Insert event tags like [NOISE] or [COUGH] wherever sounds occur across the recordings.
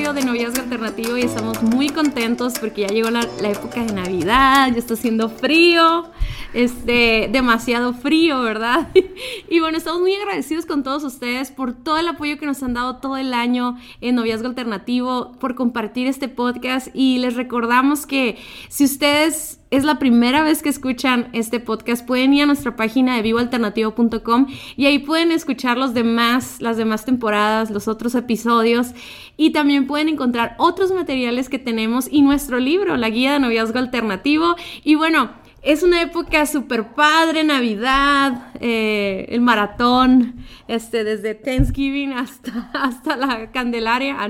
De Noviazgo Alternativo y estamos muy contentos porque ya llegó la, la época de Navidad, ya está haciendo frío este, demasiado frío, ¿verdad? [LAUGHS] y bueno, estamos muy agradecidos con todos ustedes por todo el apoyo que nos han dado todo el año en Noviazgo Alternativo, por compartir este podcast y les recordamos que si ustedes es la primera vez que escuchan este podcast, pueden ir a nuestra página de vivoalternativo.com y ahí pueden escuchar los demás, las demás temporadas, los otros episodios y también pueden encontrar otros materiales que tenemos y nuestro libro, la guía de noviazgo alternativo. Y bueno, es una época súper padre, Navidad, eh, el maratón, este, desde Thanksgiving hasta, [LAUGHS] hasta la Candelaria, ah,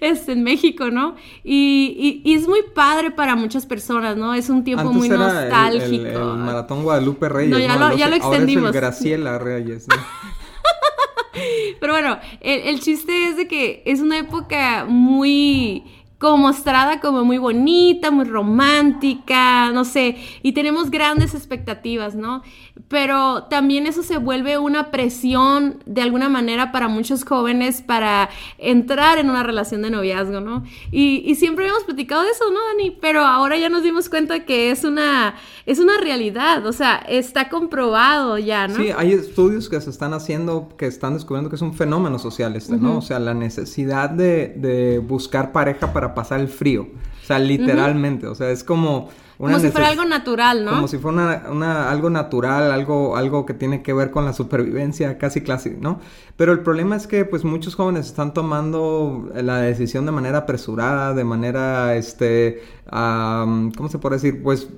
este, en México, ¿no? Y, y, es muy padre para muchas personas, ¿no? Es un tiempo muy nostálgico. El, maratón Guadalupe Reyes. No, ya, Lo, ya lo extendimos. Ahora es el Graciela Reyes, ¿no? [LAUGHS] Pero bueno, el, el chiste es de que es una época muy como mostrada como muy bonita, muy romántica, no sé, y tenemos grandes expectativas, ¿no? Pero también eso se vuelve una presión de alguna manera para muchos jóvenes para entrar en una relación de noviazgo, ¿no? Y, siempre habíamos platicado de eso, ¿no, Dani? Pero ahora ya nos dimos cuenta que es una, es una realidad, o sea, está comprobado ya, ¿no? Sí, hay estudios que se están haciendo que están descubriendo que es un fenómeno social este, ¿no? O sea, la necesidad de, de buscar pareja para pasar el frío. O sea, literalmente. O sea, es como. como si fuera algo natural, ¿no? Como si fuera una, algo natural, algo, algo que tiene que ver con la supervivencia, casi clásica, ¿no? Pero el problema es que, pues, muchos jóvenes están tomando la decisión de manera apresurada, de manera, este, ¿cómo se puede decir? Pues,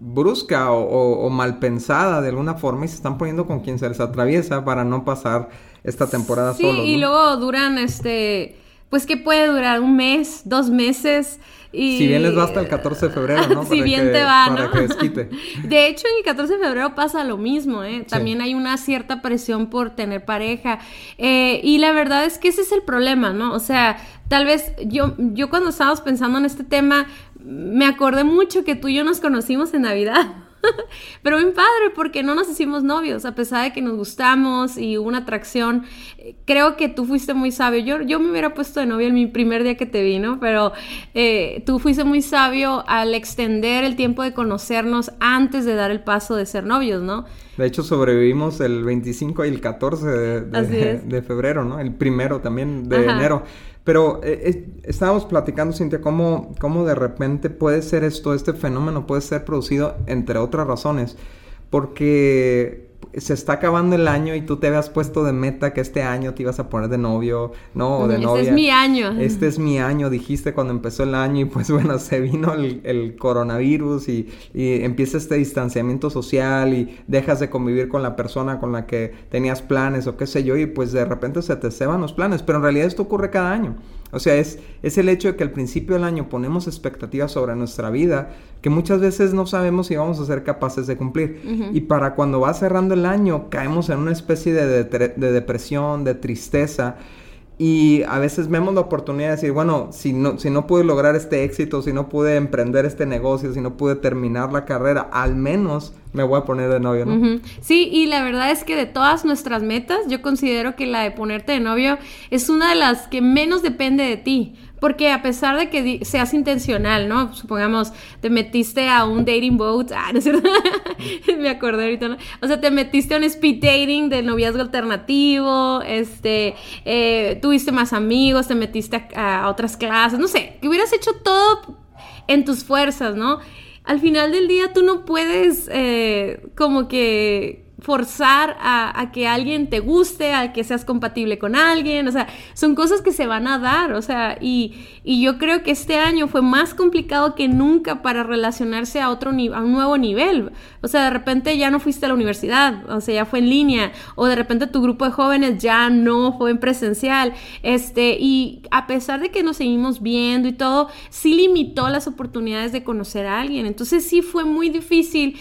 brusca o, mal pensada de alguna forma y se están poniendo con quien se les atraviesa para no pasar esta temporada sí, y luego duran, este pues que puede durar un mes, dos meses. Y... Si bien les va hasta el 14 de febrero, ¿no? [LAUGHS] si bien te va, ¿no? [LAUGHS] De hecho, en el 14 de febrero pasa lo mismo, ¿eh? También hay una cierta presión por tener pareja. Eh, y la verdad es que ese es el problema, ¿no? O sea, tal vez yo, yo cuando estábamos pensando en este tema, me acordé mucho que tú y yo nos conocimos en Navidad. [LAUGHS] Pero bien padre, porque no nos hicimos novios, a pesar de que nos gustamos y hubo una atracción. Creo que tú fuiste muy sabio. Yo, yo me hubiera puesto de novia en mi primer día que te vi, ¿no? Pero eh, tú fuiste muy sabio al extender el tiempo de conocernos antes de dar el paso de ser novios, ¿no? De hecho, sobrevivimos el 25 y el 14 de, febrero, ¿no? El primero también de enero. Pero eh, estábamos platicando, Cintia, cómo, cómo de repente puede ser esto, este fenómeno puede ser producido entre otras razones. Porque se está acabando el año y tú te habías puesto de meta que este año te ibas a poner de novio, ¿no? O de novia. Este es mi año. Este es mi año, dijiste cuando empezó el año y pues [LAUGHS] bueno, se vino el, coronavirus y, y, empieza este distanciamiento social y dejas de convivir con la persona con la que tenías planes o qué sé yo y pues de repente se te ceban los planes, pero en realidad esto ocurre cada año. O sea, es, es el hecho de que al principio del año ponemos expectativas sobre nuestra vida que muchas veces no sabemos si vamos a ser capaces de cumplir. Y para cuando va cerrando el año, caemos en una especie de, de depresión, de tristeza y a veces vemos la oportunidad de decir, bueno, si no, si no pude lograr este éxito, si no pude emprender este negocio, si no pude terminar la carrera, al menos me voy a poner de novio, ¿no? Sí, y la verdad es que de todas nuestras metas, yo considero que la de ponerte de novio es una de las que menos depende de ti. Porque a pesar de que seas intencional, ¿no? Supongamos, te metiste a un dating boat, ah, ¿no es cierto? [LAUGHS] Me acordé ahorita, ¿no? O sea, te metiste a un speed dating de noviazgo alternativo, este, eh, tuviste más amigos, te metiste a, otras clases, no sé, que hubieras hecho todo en tus fuerzas, ¿no? Al final del día tú no puedes eh, como que forzar a, que alguien te guste, a que seas compatible con alguien, o sea, son cosas que se van a dar, o sea, y, yo creo que este año fue más complicado que nunca para relacionarse a otro a un nuevo nivel, o sea, de repente ya no fuiste a la universidad, o sea, ya fue en línea, o de repente tu grupo de jóvenes ya no fue en presencial, este, y a pesar de que nos seguimos viendo y todo, sí limitó las oportunidades de conocer a alguien, entonces sí fue muy difícil,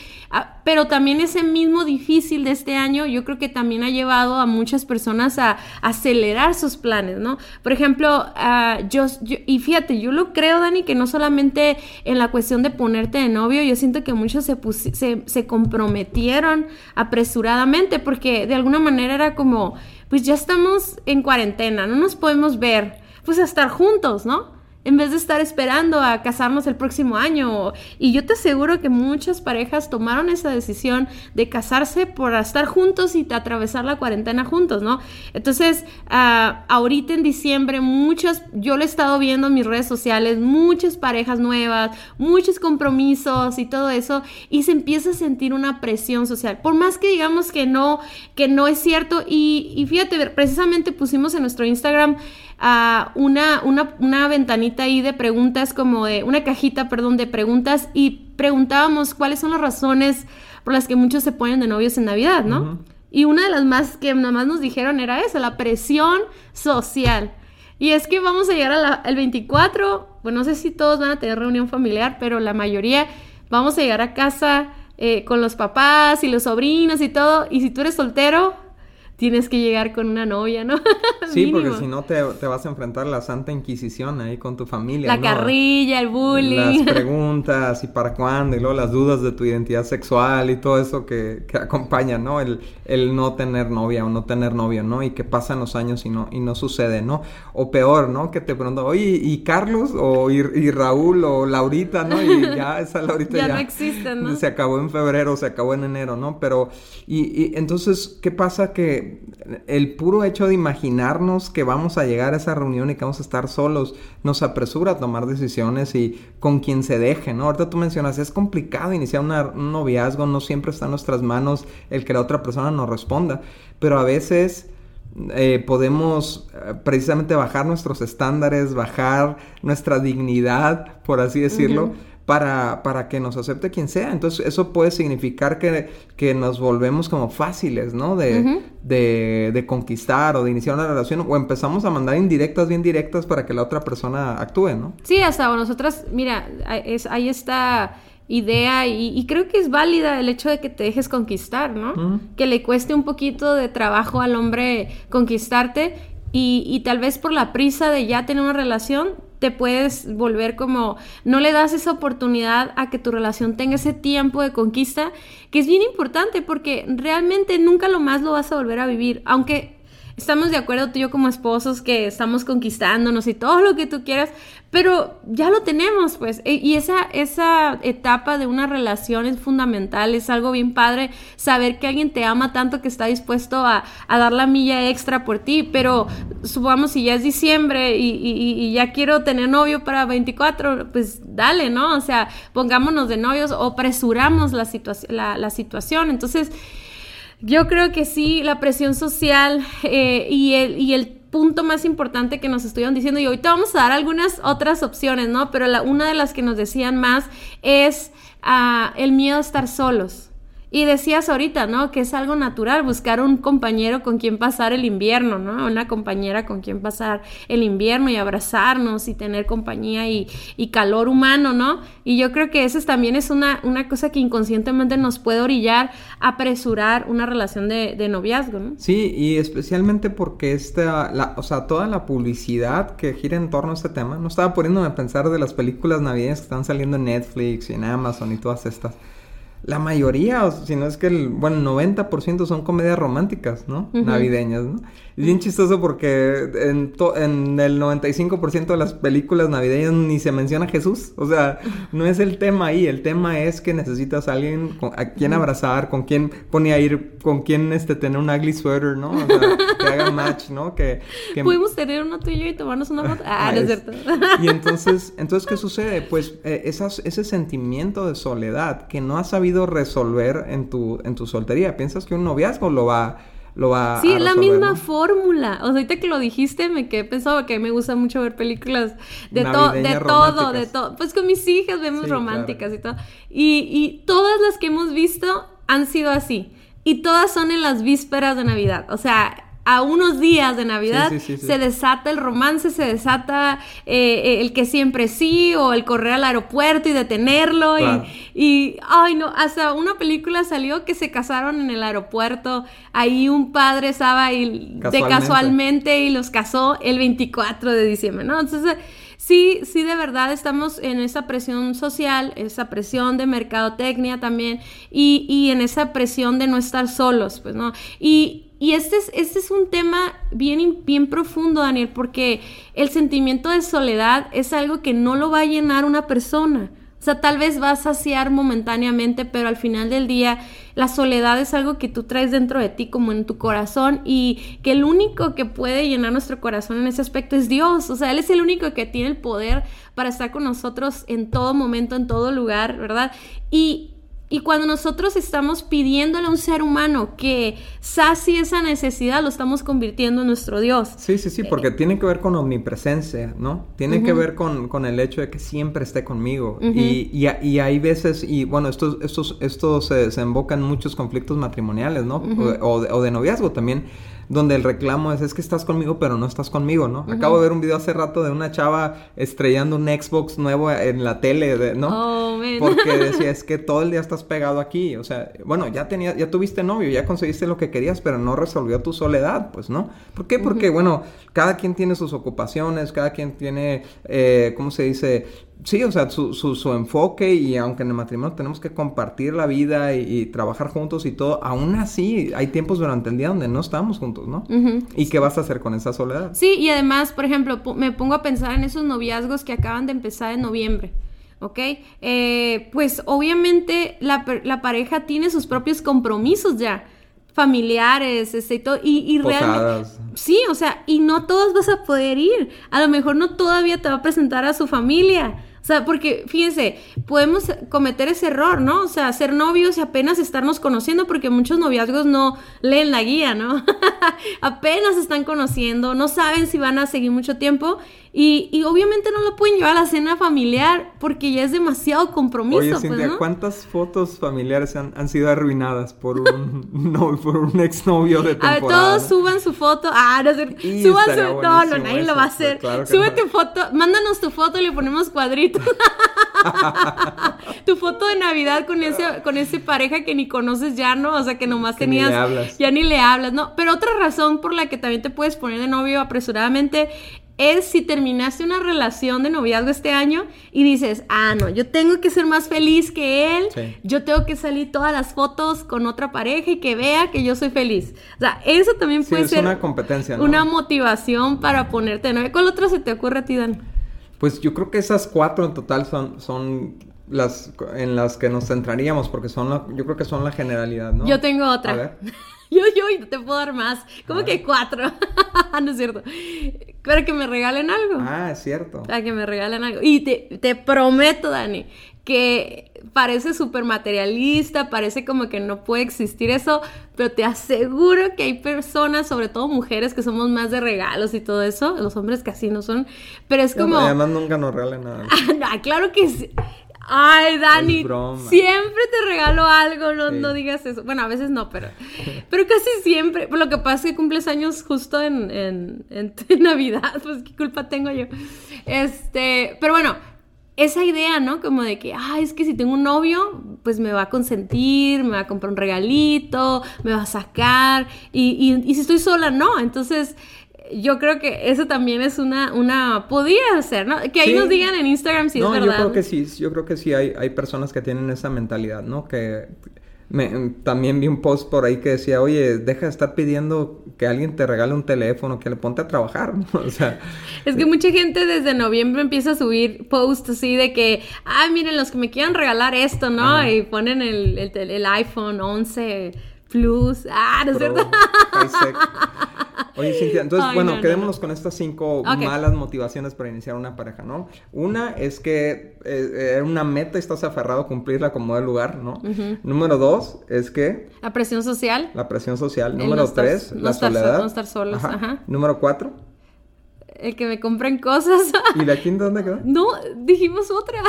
pero también ese mismo difícil de este año yo creo que también ha llevado a muchas personas a, acelerar sus planes, ¿no? Por ejemplo, ah, yo, y fíjate, yo lo creo, Dani, que no solamente en la cuestión de ponerte de novio, yo siento que muchos se, se, se comprometieron apresuradamente porque de alguna manera era como, pues ya estamos en cuarentena, no nos podemos ver, pues a estar juntos, ¿no? En vez de estar esperando a casarnos el próximo año. Y yo te aseguro que muchas parejas tomaron esa decisión de casarse por estar juntos y atravesar la cuarentena juntos, ¿no? Entonces, ah, ahorita en diciembre, muchas, yo lo he estado viendo en mis redes sociales, muchas parejas nuevas, muchos compromisos y todo eso, y se empieza a sentir una presión social. Por más que digamos que no, que no es cierto, y, y fíjate, precisamente pusimos en nuestro Instagram, una, una, una, ventanita ahí de preguntas, como de una cajita, perdón, de preguntas y preguntábamos cuáles son las razones por las que muchos se ponen de novios en Navidad, ¿no? Y una de las más que nada más nos dijeron era eso, la presión social. Y es que vamos a llegar al 24, bueno, no sé si todos van a tener reunión familiar, pero la mayoría vamos a llegar a casa eh, con los papás y los sobrinos y todo. Y si tú eres soltero, tienes que llegar con una novia, ¿no? [LAUGHS] sí, porque si no te, vas a enfrentar a la Santa Inquisición ahí con tu familia. La carrilla, el bullying. Las [LAUGHS] preguntas y para cuándo, y luego las dudas de tu identidad sexual y todo eso que, que acompaña, ¿no? El, el, no tener novia o no tener novio, ¿no? Y que pasan los años y no, y no sucede, ¿no? O peor, ¿no? Que te preguntan, oye, ¿y Carlos? O y, Raúl o Laurita, ¿no? Y [LAUGHS] ya esa Laurita ya, ya no existe, ¿no? Se acabó en febrero, se acabó en enero, ¿no? Pero, y, y entonces, ¿qué pasa que el puro hecho de imaginarnos que vamos a llegar a esa reunión y que vamos a estar solos nos apresura a tomar decisiones y con quien se deje, ¿no? Ahorita tú mencionas, es complicado iniciar un noviazgo, no siempre está en nuestras manos el que la otra persona nos responda, pero a veces... Eh, podemos eh, precisamente bajar nuestros estándares, bajar nuestra dignidad, por así decirlo, para, para que nos acepte quien sea. Entonces, eso puede significar que, que nos volvemos como fáciles, ¿no? De, de, de, conquistar o de iniciar una relación, o empezamos a mandar indirectas, bien directas para que la otra persona actúe, ¿no? Sí, hasta nosotras, mira, es, hay esta idea y, creo que es válida el hecho de que te dejes conquistar, ¿no? Que le cueste un poquito de trabajo al hombre conquistarte y, y, tal vez por la prisa de ya tener una relación, te puedes volver como, no le das esa oportunidad a que tu relación tenga ese tiempo de conquista, que es bien importante porque realmente nunca lo más lo vas a volver a vivir, aunque estamos de acuerdo tú y yo como esposos que estamos conquistándonos y todo lo que tú quieras, pero ya lo tenemos, pues. E, y esa, esa etapa de una relación es fundamental, es algo bien padre saber que alguien te ama tanto que está dispuesto a, dar la milla extra por ti, pero supongamos si ya es diciembre y, ya quiero tener novio para 24, pues dale, ¿no? O sea, pongámonos de novios o presuramos la, la situación. Entonces, yo creo que sí, la presión social eh, y, el, y el punto más importante que nos estuvieron diciendo, y ahorita vamos a dar algunas otras opciones, ¿no? Pero la, una de las que nos decían más es ah, el miedo a estar solos. Y decías ahorita, ¿no? Que es algo natural buscar un compañero con quien pasar el invierno, ¿no? Una compañera con quien pasar el invierno y abrazarnos y tener compañía y, calor humano, ¿no? Y yo creo que eso también es una, una cosa que inconscientemente nos puede orillar a apresurar una relación de, de noviazgo, ¿no? Sí, y especialmente porque esta, la, o sea, toda la publicidad que gira en torno a este tema, no estaba poniéndome a pensar de las películas navideñas que están saliendo en Netflix y en Amazon y todas estas la mayoría, o si no es que el, bueno, 90% son comedias románticas, ¿no? Navideñas, ¿no? Es bien chistoso porque en, en el 95% de las películas navideñas ni se menciona Jesús. O sea, no es el tema ahí. El tema es que necesitas a alguien a quien abrazar, con quien pone a ir, con quien este, tener un ugly sweater, ¿no? O sea, que haga match, ¿no? Que, que... Pudimos tener uno tuyo y tomarnos una foto. Ah, no es cierto. y entonces, entonces, ¿qué sucede? Pues eh, ese sentimiento de soledad que no ha sabido sabido resolver en tu, en tu soltería? ¿Piensas que un noviazgo lo va lo va sí, la misma fórmula. O sea, ahorita que lo dijiste, me quedé pensando que me gusta mucho ver películas de, todo, de todo, de todo. Pues con mis hijas vemos románticas y todo. Y, y todas las que hemos visto han sido así. Y todas son en las vísperas de Navidad. O sea, a unos días de Navidad se desata el romance, se desata eh, eh, el que siempre sí o el correr al aeropuerto y detenerlo y, ay no, hasta una película salió que se casaron en el aeropuerto, ahí un padre estaba ahí de casualmente y los casó el 24 de diciembre, ¿no? Entonces sí, sí, de verdad estamos en esa presión social, esa presión de mercadotecnia también y, y en esa presión de no estar solos, pues, ¿no? Y, y este es, este es un tema bien, bien profundo, Daniel, porque el sentimiento de soledad es algo que no lo va a llenar una persona. O sea, tal vez va a saciar momentáneamente, pero al final del día la soledad es algo que tú traes dentro de ti, como en tu corazón, y que el único que puede llenar nuestro corazón en ese aspecto es Dios. O sea, Él es el único que tiene el poder para estar con nosotros en todo momento, en todo lugar, ¿verdad? Y, y cuando nosotros estamos pidiéndole a un ser humano que sacie esa necesidad, lo estamos convirtiendo en nuestro Dios. Sí, sí, sí, porque tiene que ver con omnipresencia, ¿no? Tiene que ver con, el hecho de que siempre esté conmigo. y, y, hay veces, y bueno, esto, estos, estos se, se en muchos conflictos matrimoniales, ¿no? o, o de noviazgo también donde el reclamo es, es que estás conmigo, pero no estás conmigo, ¿no? Acabo de ver un video hace rato de una chava estrellando un Xbox nuevo en la tele, ¿no? Oh, [LAUGHS] Porque decía, es que todo el día estás pegado aquí, o sea, bueno, ya tenías, ya tuviste novio, ya conseguiste lo que querías, pero no resolvió tu soledad, pues, ¿no? ¿Por qué? Porque, bueno, cada quien tiene sus ocupaciones, cada quien tiene, eh, ¿cómo se dice? Sí, o sea, su, su, enfoque y aunque en el matrimonio tenemos que compartir la vida y, trabajar juntos y todo, aún así hay tiempos durante el día donde no estamos juntos, ¿no? ¿Y qué vas a hacer con esa soledad? Sí, y además, por ejemplo, me pongo a pensar en esos noviazgos que acaban de empezar en noviembre. ¿ok? Eh, pues obviamente la, la, pareja tiene sus propios compromisos ya, familiares, este, y todo, y, realmente... Sí, o sea, y no todos vas a poder ir. A lo mejor no todavía te va a presentar a su familia. O sea, porque fíjense, podemos cometer ese error, ¿no? O sea, ser novios y apenas estarnos conociendo, porque muchos noviazgos no leen la guía, ¿no? [LAUGHS] apenas están conociendo, no saben si van a seguir mucho tiempo y, obviamente no lo pueden llevar a la cena familiar porque ya es demasiado compromiso. Oye, pues, Cintia, ¿cuántas fotos familiares han, sido arruinadas por un [LAUGHS] no, por un exnovio de temporada? A ver, todos suban su foto. Ah, no sé. Suban su... No, no, nadie lo va a hacer. Sube tu foto, mándanos tu foto y le ponemos cuadritos. [LAUGHS] tu foto de Navidad con ese, con ese pareja que ni conoces ya, ¿no? O sea, que nomás tenías... Ya ni le hablas, ¿no? Pero otra razón por la que también te puedes poner de novio apresuradamente es si terminaste una relación de noviazgo este año y dices, ah, no, yo tengo que ser más feliz que él, yo tengo que salir todas las fotos con otra pareja y que vea que yo soy feliz. O sea, eso también puede ser una competencia, una motivación para ponerte de ¿Cuál otra se te ocurre a ti, Dan? Pues yo creo que esas cuatro en total son, son las en las que nos centraríamos porque son yo creo que son la generalidad, ¿no? Yo tengo otra. A ver. [LAUGHS] yo, yo, y te puedo dar más. ¿Cómo que cuatro? [LAUGHS] no es cierto. Para que me regalen algo. Ah, es cierto. Para que me regalen algo. Y te, te prometo, Dani, que parece súper materialista, parece como que no puede existir eso, pero te aseguro que hay personas, sobre todo mujeres, que somos más de regalos y todo eso. Los hombres casi no son. Pero es como. Además, nunca nos regalan nada. [LAUGHS] Ah, claro que sí. Ay, Dani, siempre te regalo algo, no, no digas eso. Bueno, a veces no, pero, pero casi siempre. Lo que pasa es que cumples años justo en, en, [LAUGHS] en, Navidad, pues qué culpa tengo yo. Este, pero bueno, esa idea, ¿no? Como de que, ay, es que si tengo un novio, pues me va a consentir, me va a comprar un regalito, me va a sacar, y, y, y si estoy sola, no. Entonces, yo creo que eso también es una, una, podría ser, ¿no? Que ahí nos digan en Instagram si es verdad. No, yo creo que sí, yo creo que sí hay, hay personas que tienen esa mentalidad, ¿no? Que me, también vi un post por ahí que decía, oye, deja de estar pidiendo que alguien te regale un teléfono, que le ponte a trabajar, [LAUGHS] ¿no? O sea... Es que mucha gente desde noviembre empieza a subir posts así de que, ay, miren, los que me quieran regalar esto, ¿no? Y ponen el, el, el, iPhone 11 Plus, ah, ¿no es cierto? Oye, Cintia, entonces, bueno, quedémonos con estas cinco malas motivaciones para iniciar una pareja, ¿no? Una es que eh, era una meta y estás aferrado a cumplirla como del lugar, ¿no? Número dos es que... La presión social. La presión social. Número tres, la soledad. no estar solos, ajá. Número cuatro. El que me compren cosas. ¿Y la quinta dónde quedó? No, dijimos otra.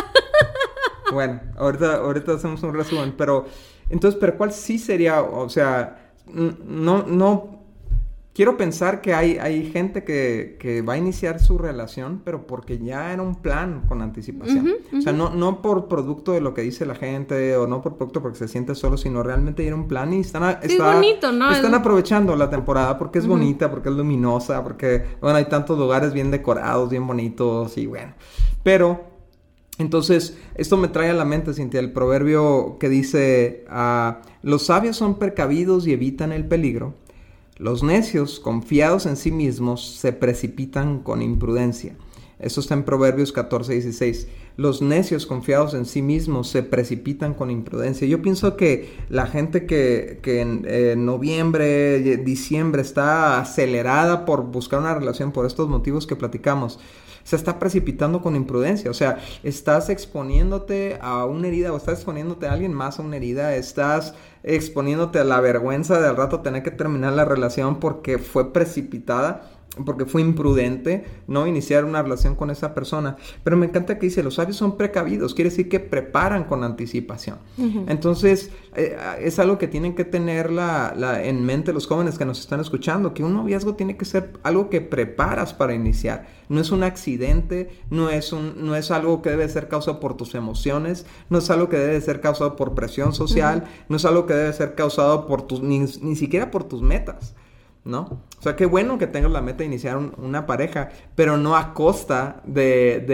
bueno, ahorita, ahorita hacemos un resumen, pero... Entonces, ¿pero cuál sí sería, o sea, no, no quiero pensar que hay, hay gente que, va a iniciar su relación, pero porque ya era un plan con anticipación. O sea, no, no por producto de lo que dice la gente o no por producto porque se siente solo, sino realmente era un plan y están, están aprovechando la temporada porque es bonita, porque es luminosa, porque, bueno, hay tantos lugares bien decorados, bien bonitos y bueno. Pero entonces, esto me trae a la mente, Cintia, el proverbio que dice, ah, los sabios son precavidos y evitan el peligro, los necios, confiados en sí mismos, se precipitan con imprudencia. Eso está en Proverbios 14, 16. Los necios confiados en sí mismos se precipitan con imprudencia. Yo pienso que la gente que, en noviembre, diciembre está acelerada por buscar una relación por estos motivos que platicamos, se está precipitando con imprudencia. O sea, estás exponiéndote a una herida o estás exponiéndote a alguien más a una herida, estás exponiéndote a la vergüenza de al rato tener que terminar la relación porque fue precipitada porque fue imprudente no iniciar una relación con esa persona. Pero me encanta que dice, los sabios son precavidos, quiere decir que preparan con anticipación. Entonces, eh, es algo que tienen que tener la, en mente los jóvenes que nos están escuchando, que un noviazgo tiene que ser algo que preparas para iniciar. No es un accidente, no es, un, no es algo que debe ser causado por tus emociones, no es algo que debe ser causado por presión social, no es algo que debe ser causado por tus, ni, ni siquiera por tus metas. ¿No? O sea, qué bueno que tengas la meta de iniciar una pareja, pero no a costa de,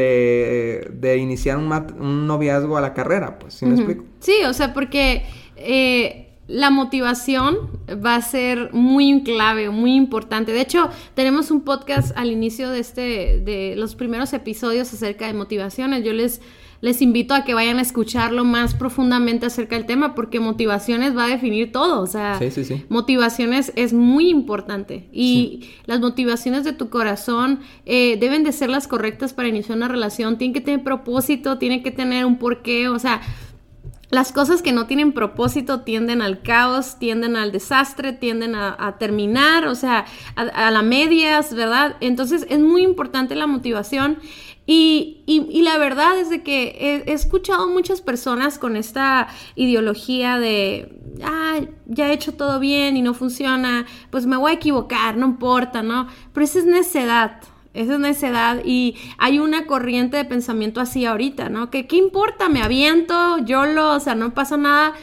de, iniciar un, noviazgo a la carrera, pues, ¿sí me explico? Sí, o sea, porque eh, la motivación va a ser muy clave, muy importante. De hecho, tenemos un podcast al inicio de este, de los primeros episodios acerca de motivaciones. Yo les les invito a que vayan a escucharlo más profundamente acerca del tema, porque motivaciones va a definir todo. O sea, motivaciones es muy importante. Y las motivaciones de tu corazón eh, deben de ser las correctas para iniciar una relación. Tienen que tener propósito, tienen que tener un porqué. O sea, las cosas que no tienen propósito tienden al caos, tienden al desastre, tienden a, terminar, o sea, a, a la medias, ¿verdad? Entonces es muy importante la motivación y, y, la verdad es de que he, escuchado muchas personas con esta ideología de, ah, ya he hecho todo bien y no funciona, pues me voy a equivocar, no importa, ¿no? Pero esa es necedad, esa es necedad y hay una corriente de pensamiento así ahorita, ¿no? Que qué importa, me aviento, yo lo, o sea, no pasa nada.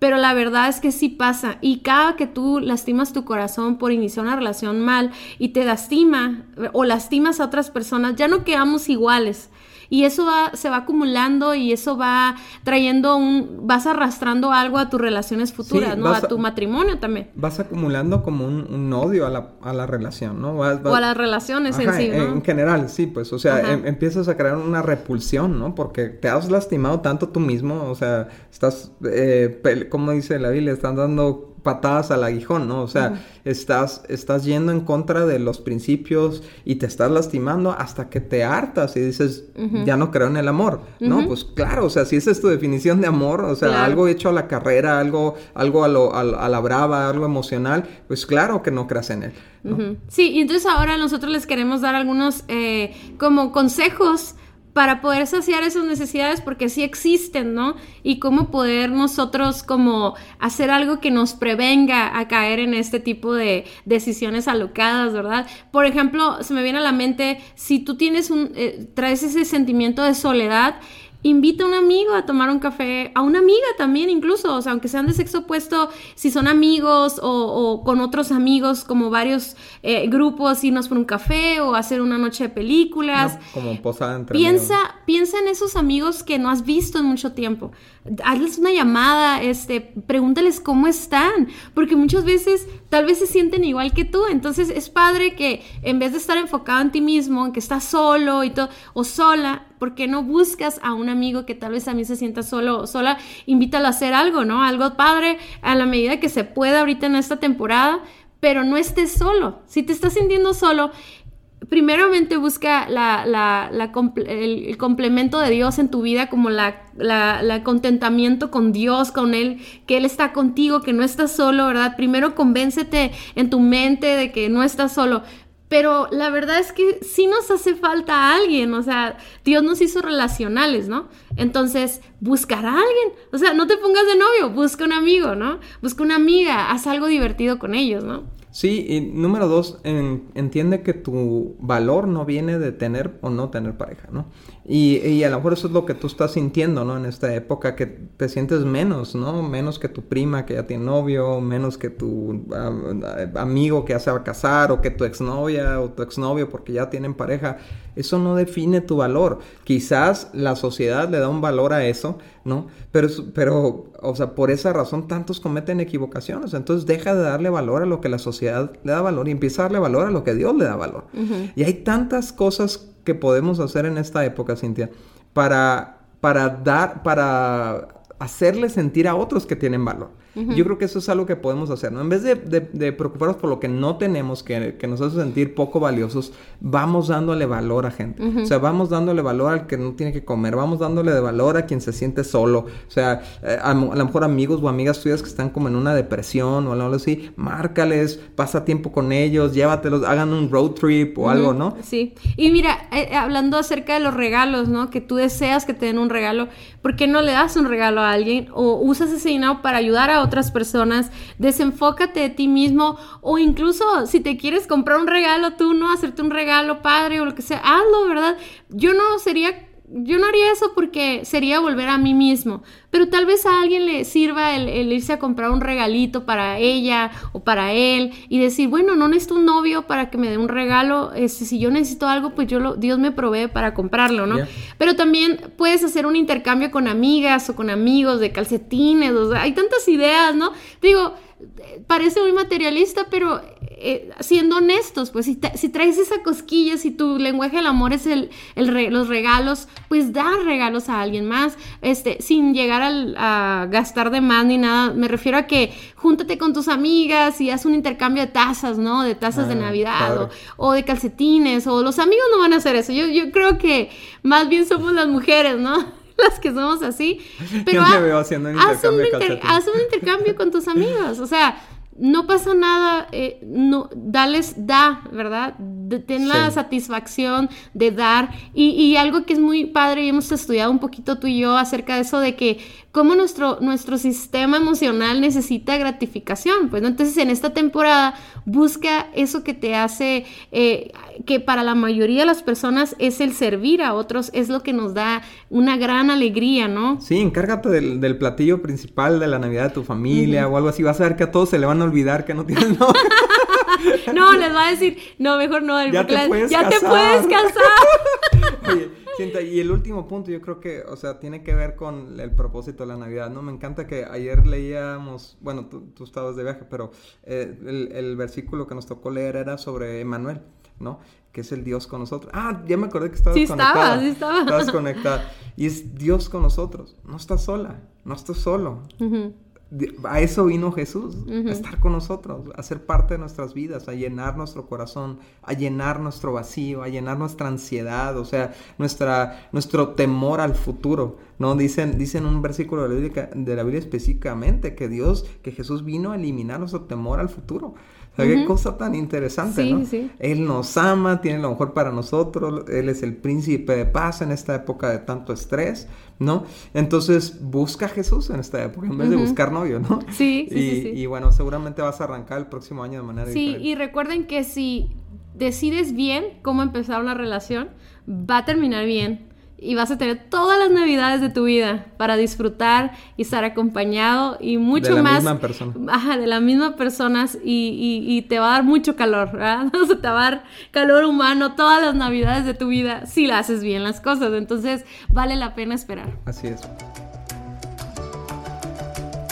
Pero la verdad es que sí pasa. Y cada que tú lastimas tu corazón por iniciar una relación mal y te lastima o lastimas a otras personas, ya no quedamos iguales. Y eso se va acumulando y eso va trayendo un, vas arrastrando algo a tus relaciones futuras, ¿no? A tu matrimonio también. Vas acumulando como un, odio a la, a la, relación, ¿no? o a las relaciones en sí, ¿no? En general, sí, pues, o sea, em, empiezas a crear una repulsión, ¿no? Porque te has lastimado tanto tú mismo, o sea, estás, eh, como dice la Biblia, están dando patadas al aguijón, ¿no? O sea, estás, estás yendo en contra de los principios y te estás lastimando hasta que te hartas y dices, ya no creo en el amor, ¿no? Pues claro, o sea, si esa es tu definición de amor, o sea, algo hecho a la carrera, algo, algo a, lo, a, la brava, algo emocional, pues claro que no creas en él. Sí, y entonces ahora nosotros les queremos dar algunos eh, como consejos para poder saciar esas necesidades porque sí existen, ¿no? Y cómo poder nosotros como hacer algo que nos prevenga a caer en este tipo de decisiones alocadas, ¿verdad? Por ejemplo, se me viene a la mente, si tú tienes un, eh, traes ese sentimiento de soledad, invita a un amigo a tomar un café, a una amiga también incluso, o sea, aunque sean de sexo opuesto, si son amigos o, con otros amigos, como varios eh, grupos, irnos por un café o hacer una noche de películas. como posada entre piensa, piensa en esos amigos que no has visto en mucho tiempo. Hazles una llamada, este, pregúntales cómo están, porque muchas veces tal vez se sienten igual que tú, entonces es padre que en vez de estar enfocado en ti mismo, en que estás solo y todo, o sola, ¿por qué no buscas a un amigo que tal vez a mí se sienta solo sola? Invítalo a hacer algo, ¿no? Algo padre a la medida que se pueda ahorita en esta temporada pero no estés solo. Si te estás sintiendo solo, primeramente busca el, complemento de Dios en tu vida, como la, contentamiento con Dios, con Él, que Él está contigo, que no estás solo, ¿verdad? Primero convéncete en tu mente de que no estás solo. Pero la verdad es que sí nos hace falta alguien, o sea, Dios nos hizo relacionales, ¿no? Entonces, buscar a alguien, o sea, no te pongas de novio, busca un amigo, ¿no? Busca una amiga, haz algo divertido con ellos, ¿no? Sí, y número dos, entiende que tu valor no viene de tener o no tener pareja, ¿no? Y, y, a lo mejor eso es lo que tú estás sintiendo, ¿no? En esta época que te sientes menos, ¿no? Menos que tu prima que ya tiene novio, menos que tu amigo que ya se va a casar, o que tu exnovia o tu exnovio porque ya tienen pareja. Eso no define tu valor. Quizás la sociedad le da un valor a eso, ¿no? Pero, pero, o sea, por esa razón tantos cometen equivocaciones. Entonces deja de darle valor a lo que la sociedad le da valor y empieza a darle valor a lo que Dios le da valor. Y hay tantas cosas que podemos hacer en esta época, Cintia, para, para dar, para hacerle sentir a otros que tienen valor. Yo creo que eso es algo que podemos hacer, ¿no? En vez de, de, preocuparnos por lo que no tenemos, que, que, nos hace sentir poco valiosos, vamos dándole valor a gente. O sea, vamos dándole valor al que no tiene que comer, vamos dándole de valor a quien se siente solo. O sea, eh, a, lo mejor amigos o amigas tuyas que están como en una depresión o algo así, márcales, pasa tiempo con ellos, llévatelos, hagan un road trip o algo, ¿no? Sí. Y mira, eh, hablando acerca de los regalos, ¿no? Que tú deseas que te den un regalo, ¿por qué no le das un regalo a alguien o usas ese dinero para ayudar a otras personas, desenfócate de ti mismo o incluso si te quieres comprar un regalo tú, ¿no? Hacerte un regalo padre o lo que sea, hazlo, ¿verdad? Yo no sería yo no haría eso porque sería volver a mí mismo, pero tal vez a alguien le sirva el, irse a comprar un regalito para ella o para él y decir, bueno, no necesito un novio para que me dé un regalo, este, si yo necesito algo, pues yo lo, Dios me provee para comprarlo, ¿no? Pero también puedes hacer un intercambio con amigas o con amigos de calcetines, hay tantas ideas, ¿no? Digo, parece muy materialista, pero eh, siendo honestos, pues si, traes esa cosquilla, si tu lenguaje del amor es el, los regalos, pues da regalos a alguien más, este, sin llegar a gastar de más ni nada. Me refiero a que júntate con tus amigas y haz un intercambio de tazas, ¿no? De tazas de ah, Navidad o, de calcetines, o los amigos no van a hacer eso. Yo, yo creo que más bien somos las mujeres, ¿no? [LAUGHS] las que somos así. Pero veo haciendo un haz, un haz un intercambio con tus amigos. O sea, no pasa nada, eh, no, dales, da, ¿verdad? ten la satisfacción de dar. Y, y, algo que es muy padre, y hemos estudiado un poquito tú y yo acerca de eso, de que cómo nuestro, nuestro sistema emocional necesita gratificación. Pues, ¿no? Entonces, en esta temporada, busca eso que te hace, eh, que para la mayoría de las personas es el servir a otros, es lo que nos da una gran alegría, ¿no? Sí, encárgate del, del platillo principal de la Navidad de tu familia o algo así. Vas a ver que a todos se le van a olvidar que no tienen no. [LAUGHS] no, les va a decir, no, mejor no. Ya, te, puedes ya te puedes casar. [LAUGHS] Oye, y el último punto yo creo que, o sea, tiene que ver con el propósito de la Navidad, ¿no? Me encanta que ayer leíamos, bueno, tú, estabas de viaje, pero eh, el, versículo que nos tocó leer era sobre Emanuel, ¿no? Que es el Dios con nosotros. Ah, ya me acordé que estabas sí conectada. Estaba, sí estaba. Estabas conectada. Y es Dios con nosotros. No estás sola, no estás solo a eso vino Jesús, a estar con nosotros, a ser parte de nuestras vidas, a llenar nuestro corazón, a llenar nuestro vacío, a llenar nuestra ansiedad, o sea, nuestra, nuestro temor al futuro. ¿no? Dicen, dicen un versículo de la, Biblia, de la Biblia específicamente que Dios, que Jesús vino a eliminar nuestro temor al futuro. Sea, qué cosa tan interesante, ¿no? Él nos ama, tiene lo mejor para nosotros, Él es el príncipe de paz en esta época de tanto estrés, ¿no? Entonces, busca a Jesús en esta época en vez de buscar novio, ¿no? Sí, sí, y, sí, y bueno, seguramente vas a arrancar el próximo año de manera diferente. Sí, y recuerden que si decides bien cómo empezar una relación, va a terminar bien y vas a tener todas las navidades de tu vida para disfrutar y estar acompañado y mucho más. De la misma persona. Ajá, de las mismas personas y, y, te va a dar mucho calor, ¿verdad? [LAUGHS] O sea, te va a dar calor humano todas las navidades de tu vida si la haces bien las cosas. Entonces, vale la pena esperar. Así es.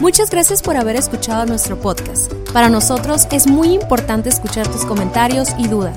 Muchas gracias por haber escuchado nuestro podcast. Para nosotros es muy importante escuchar tus comentarios y dudas.